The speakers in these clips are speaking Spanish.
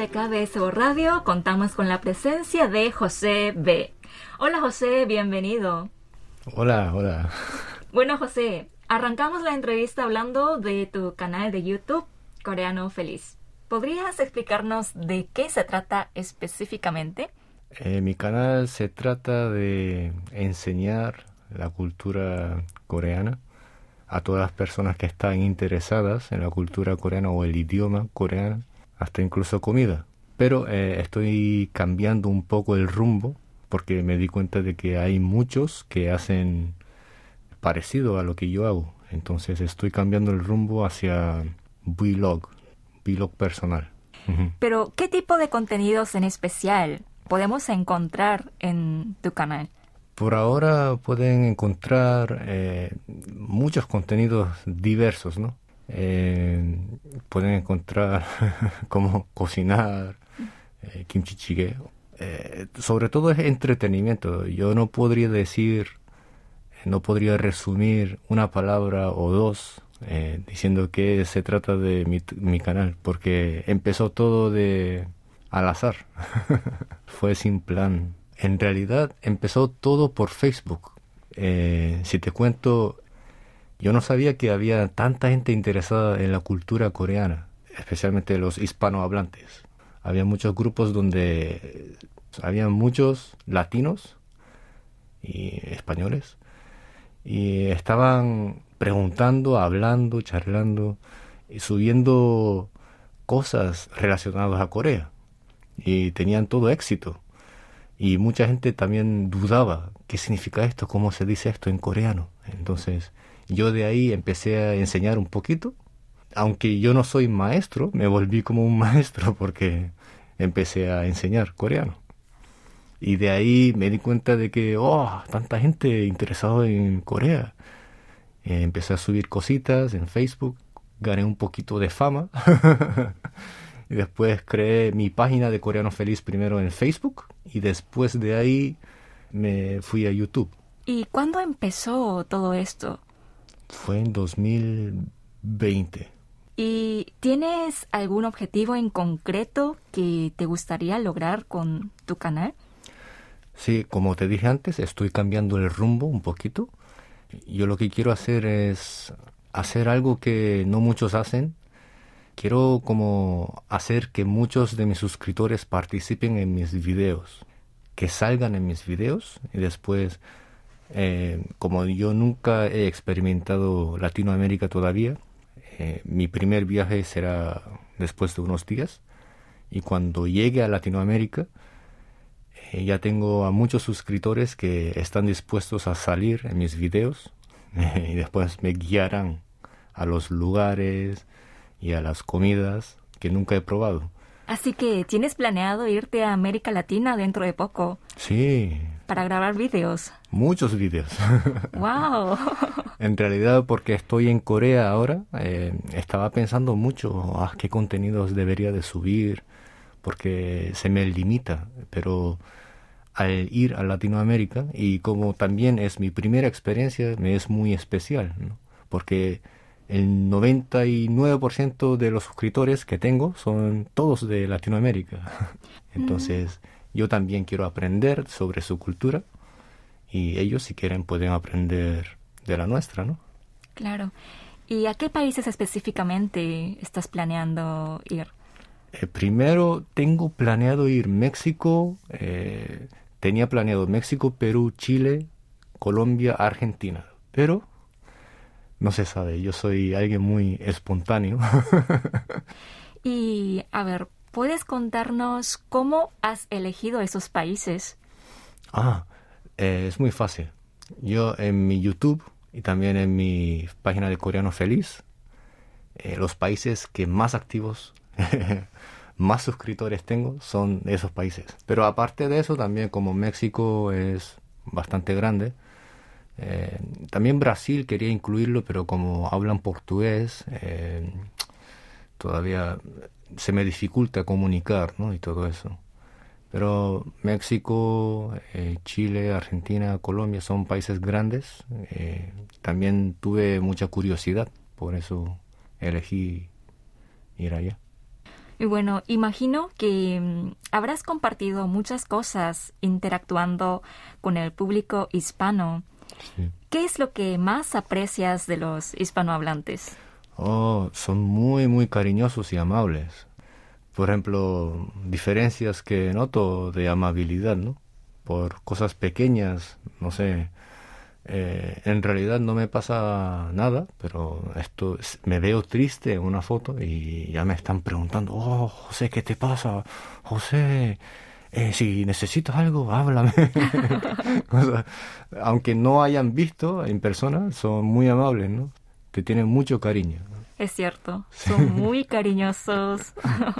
de KBS Radio contamos con la presencia de José B. Hola José, bienvenido. Hola, hola. Bueno José, arrancamos la entrevista hablando de tu canal de YouTube Coreano Feliz. ¿Podrías explicarnos de qué se trata específicamente? Eh, mi canal se trata de enseñar la cultura coreana a todas las personas que están interesadas en la cultura coreana o el idioma coreano hasta incluso comida. Pero eh, estoy cambiando un poco el rumbo porque me di cuenta de que hay muchos que hacen parecido a lo que yo hago. Entonces estoy cambiando el rumbo hacia vlog, vlog personal. Pero, ¿qué tipo de contenidos en especial podemos encontrar en tu canal? Por ahora pueden encontrar eh, muchos contenidos diversos, ¿no? Eh, pueden encontrar cómo cocinar, eh, kimchi jjigae. Eh, sobre todo es entretenimiento. Yo no podría decir, no podría resumir una palabra o dos diciendo que se trata de mi, mi canal, porque empezó todo de al azar. Fue sin plan. En realidad empezó todo por Facebook. si te cuento, yo no sabía que había tanta gente interesada en la cultura coreana, especialmente los hispanohablantes. Había muchos grupos donde había muchos latinos y españoles y estaban preguntando, hablando, charlando y subiendo cosas relacionadas a Corea y tenían todo éxito. Y mucha gente también dudaba qué significa esto, cómo se dice esto en coreano. Entonces, yo de ahí empecé a enseñar un poquito. Aunque yo no soy maestro, me volví como un maestro porque empecé a enseñar coreano. Y de ahí me di cuenta de que, oh, tanta gente interesada en Corea. Eh, empecé a subir cositas en Facebook, gané un poquito de fama. y después creé mi página de Coreano Feliz primero en Facebook y después de ahí me fui a YouTube. ¿Y cuándo empezó todo esto? Fue en 2020. ¿Y tienes algún objetivo en concreto que te gustaría lograr con tu canal? Sí, como te dije antes, estoy cambiando el rumbo un poquito. Yo lo que quiero hacer es hacer algo que no muchos hacen. Quiero como hacer que muchos de mis suscriptores participen en mis videos, que salgan en mis videos y después eh, como yo nunca he experimentado Latinoamérica todavía, eh, mi primer viaje será después de unos días. Y cuando llegue a Latinoamérica, eh, ya tengo a muchos suscriptores que están dispuestos a salir en mis videos y después me guiarán a los lugares y a las comidas que nunca he probado. Así que tienes planeado irte a América Latina dentro de poco. Sí. Para grabar videos. Muchos videos. ¡Wow! en realidad, porque estoy en Corea ahora, eh, estaba pensando mucho a ah, qué contenidos debería de subir, porque se me limita. Pero al ir a Latinoamérica, y como también es mi primera experiencia, me es muy especial, ¿no? porque el 99% de los suscriptores que tengo son todos de Latinoamérica. Entonces, yo también quiero aprender sobre su cultura y ellos si quieren pueden aprender de la nuestra, ¿no? Claro. ¿Y a qué países específicamente estás planeando ir? Eh, primero tengo planeado ir México, eh, tenía planeado México, Perú, Chile, Colombia, Argentina, pero no se sabe, yo soy alguien muy espontáneo. y a ver, ¿puedes contarnos cómo has elegido esos países? Ah, eh, es muy fácil. Yo en mi YouTube y también en mi página de Coreano Feliz, eh, los países que más activos, más suscriptores tengo son esos países. Pero aparte de eso, también como México es bastante grande, eh, también Brasil quería incluirlo, pero como hablan portugués, todavía se me dificulta comunicar, ¿no? Y todo eso. Pero México, eh, Chile, Argentina, Colombia son países grandes. también tuve mucha curiosidad, por eso elegí ir allá. Y bueno, imagino que mm, habrás compartido muchas cosas interactuando con el público hispano. ¿Qué es lo que más aprecias de los hispanohablantes? Oh, son muy, muy cariñosos y amables. Por ejemplo, diferencias que noto de amabilidad, ¿no? Por cosas pequeñas, no sé, eh, en realidad no me pasa nada, pero esto me veo triste en una foto y ya me están preguntando, oh, José, ¿qué te pasa? José, eh, si necesitas algo, háblame. aunque no hayan visto en persona, son muy amables, ¿no? Te tienen mucho cariño. Es cierto, son muy cariñosos.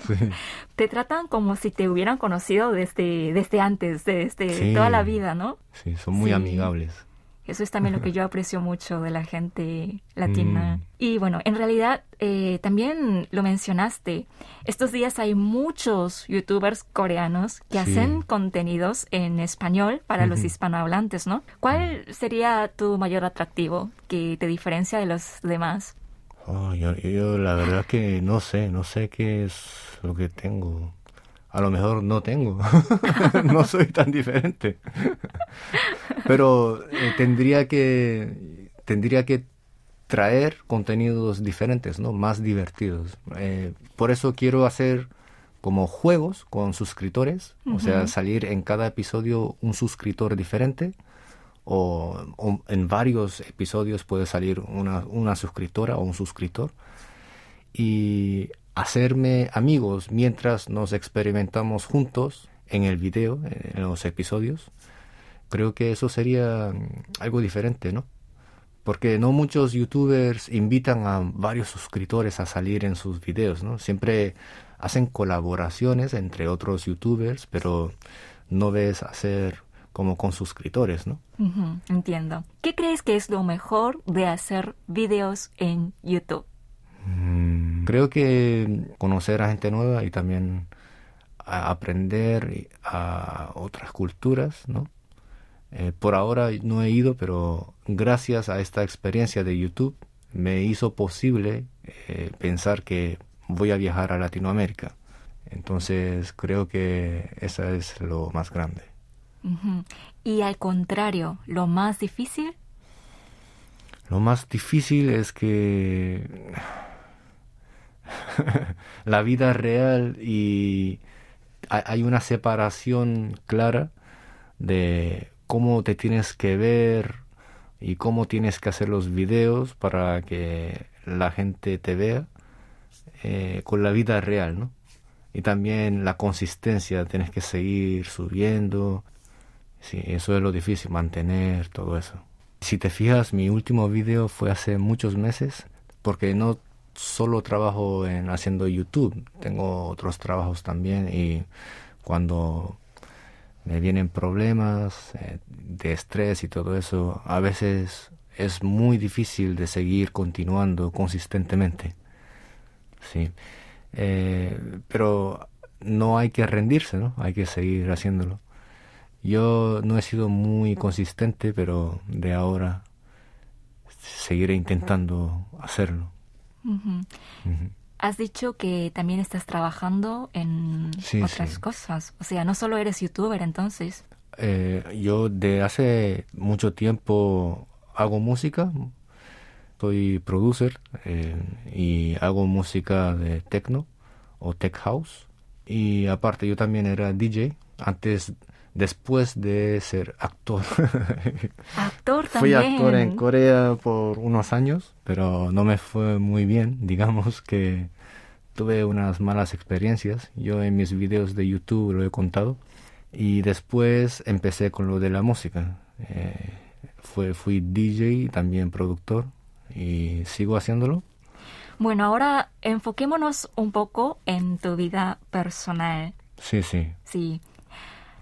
Te tratan como si te hubieran conocido desde, desde antes, desde toda la vida, ¿no? Sí, son muy amigables. Eso es también lo que yo aprecio mucho de la gente latina. Mm. Y bueno, en realidad eh, también lo mencionaste. Estos días hay muchos youtubers coreanos que hacen contenidos en español para los hispanohablantes, ¿no? ¿Cuál sería tu mayor atractivo que te diferencia de los demás? Oh, yo, yo la verdad que no sé, no sé qué es lo que tengo a lo mejor no tengo, no soy tan diferente. Pero eh, tendría que tendría que traer contenidos diferentes, ¿no? Más divertidos. Eh, por eso quiero hacer como juegos con suscriptores, o sea, salir en cada episodio un suscriptor diferente. O, o, en varios episodios puede salir una, una suscriptora o un suscriptor y hacerme amigos mientras nos experimentamos juntos en el video, en los episodios, creo que eso sería mm, algo diferente, ¿no? Porque no muchos youtubers invitan a varios suscriptores a salir en sus videos, ¿no? Siempre hacen colaboraciones entre otros youtubers, pero no ves hacer como con suscriptores, ¿no? entiendo. ¿Qué crees que es lo mejor de hacer videos en YouTube? Mm, creo que conocer a gente nueva y también aprender a otras culturas, ¿no? Eh, por ahora no he ido, pero gracias a esta experiencia de YouTube me hizo posible eh, pensar que voy a viajar a Latinoamérica. Entonces creo que eso es lo más grande. Y al contrario, lo más difícil. Lo más difícil es que la vida real y hay una separación clara de cómo te tienes que ver y cómo tienes que hacer los videos para que la gente te vea eh, con la vida real, ¿no? Y también la consistencia, tienes que seguir subiendo. Sí, eso es lo difícil, mantener todo eso. Si te fijas, mi último video fue hace muchos meses, porque no solo trabajo en haciendo YouTube, tengo otros trabajos también y cuando me vienen problemas eh, de estrés y todo eso, a veces es muy difícil de seguir continuando consistentemente. Sí. Eh, pero no hay que rendirse, ¿no? Hay que seguir haciéndolo. Yo no he sido muy consistente, pero de ahora seguiré intentando hacerlo. Has dicho que también estás trabajando en otras cosas. O sea, no solo eres youtuber entonces. Eh, yo de hace mucho tiempo hago música. Soy producer eh, y hago música de techno o tech house. Y aparte yo también era DJ antes después de ser actor. Actor también. Fui actor en Corea por unos años, pero no me fue muy bien. Digamos que tuve unas malas experiencias. Yo en mis videos de YouTube lo he contado. Y después empecé con lo de la música. Eh, fue, fui DJ también productor y sigo haciéndolo. Bueno, ahora enfoquémonos un poco en tu vida personal. Sí, sí. Sí.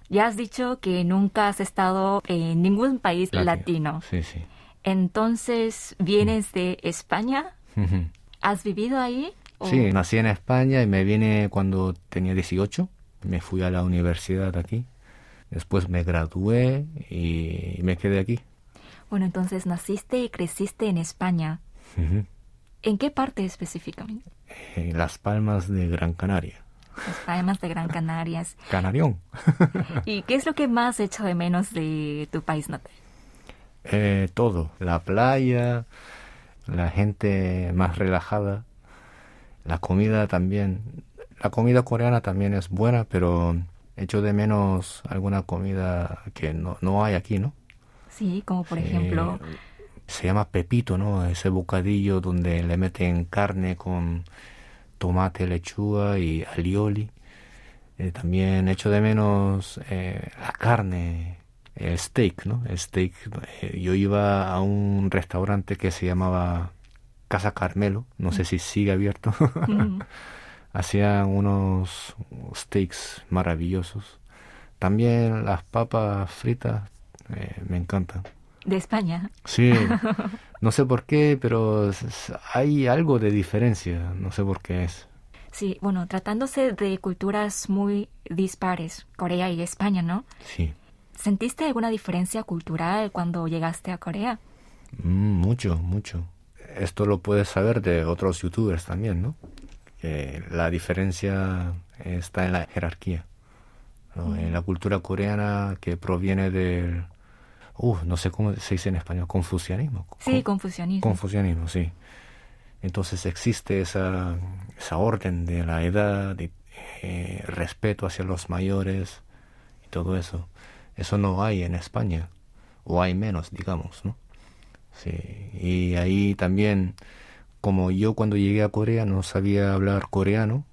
Ya has dicho que nunca has estado en ningún país latino. Sí, sí. Entonces, ¿vienes de España? ¿Has vivido ahí? Sí, nací en España y me vine cuando tenía 18. Me fui a la universidad aquí. Después me gradué y me quedé aquí. Bueno, entonces naciste y creciste en España. ¿En qué parte específicamente? En Las Palmas de Gran Canaria. Además de Gran Canarias. Canarión. ¿Y qué es lo que más hecho de menos de tu país natal? Eh, todo, la playa, la gente más relajada, la comida también. La comida coreana también es buena, pero echo de menos alguna comida que no, no hay aquí, ¿no? Sí, como por ejemplo... Se llama pepito, ¿no? Ese bocadillo donde le meten carne con tomate, lechuga y alioli. Eh, también echo de menos eh, la carne, el steak, ¿no? El steak. Eh, yo iba a un restaurante que se llamaba Casa Carmelo, no sé si sigue abierto. Hacían unos steaks maravillosos. También las papas fritas me encantan. De España. Sí, no sé por qué, pero hay algo de diferencia, no sé por qué es. Sí, bueno, tratándose de culturas muy dispares, Corea y España, ¿no? Sí. ¿Sentiste alguna diferencia cultural cuando llegaste a Corea? Mm, mucho, mucho. Esto lo puedes saber de otros youtubers también, ¿no? Que la diferencia está en la jerarquía. En la cultura coreana que proviene del... Uh, no sé cómo se dice en español, confucianismo. Sí, confucianismo. Confucianismo, sí. Entonces existe esa, esa orden de la edad, de eh, respeto hacia los mayores y todo eso. Eso no hay en España, o hay menos, digamos, ¿no? Sí. Y ahí también, como yo cuando llegué a Corea no sabía hablar coreano,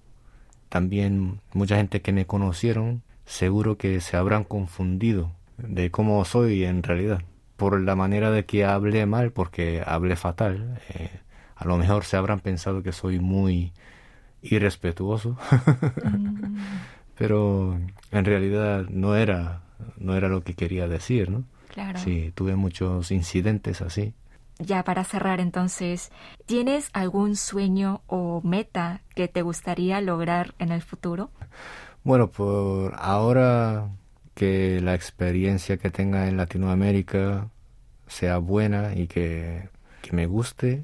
también mucha gente que me conocieron seguro que se habrán confundido de cómo soy en realidad, por la manera de que hablé mal, porque hablé fatal. Eh, a lo mejor se habrán pensado que soy muy irrespetuoso, mm. pero en realidad no era no era lo que quería decir, ¿no? Claro. Sí, tuve muchos incidentes así. Ya para cerrar entonces, ¿tienes algún sueño o meta que te gustaría lograr en el futuro? Bueno, por ahora que la experiencia que tenga en Latinoamérica sea buena y que, me guste,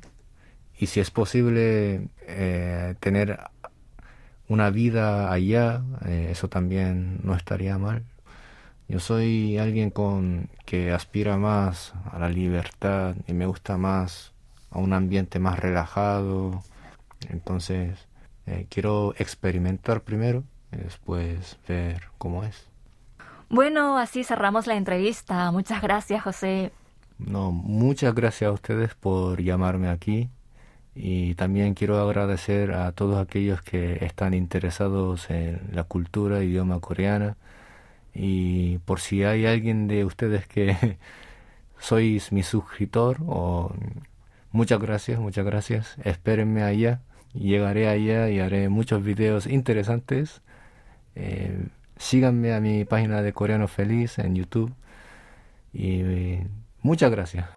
y si es posible eh, tener una vida allá, eh, eso también no estaría mal. Yo soy alguien con que aspira más a la libertad y me gusta más a un ambiente más relajado. Entonces, eh, quiero experimentar primero y después ver cómo es. Bueno, así cerramos la entrevista. Muchas gracias, José. No, muchas gracias a ustedes por llamarme aquí y también quiero agradecer a todos aquellos que están interesados en la cultura, idioma coreana y por si hay alguien de ustedes que sois mi suscriptor o muchas gracias, muchas gracias. Espérenme allá. Llegaré allá y haré muchos videos interesantes. Eh, síganme a mi página de Coreano Feliz en YouTube. Y eh, muchas gracias.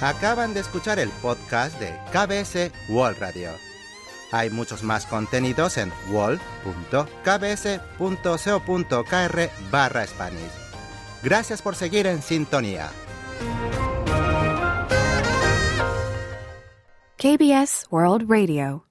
Acaban de escuchar el podcast de KBS World Radio. Hay muchos más contenidos en wall.kbs.co.kr barra Spanish. Gracias por seguir en sintonía. KBS World Radio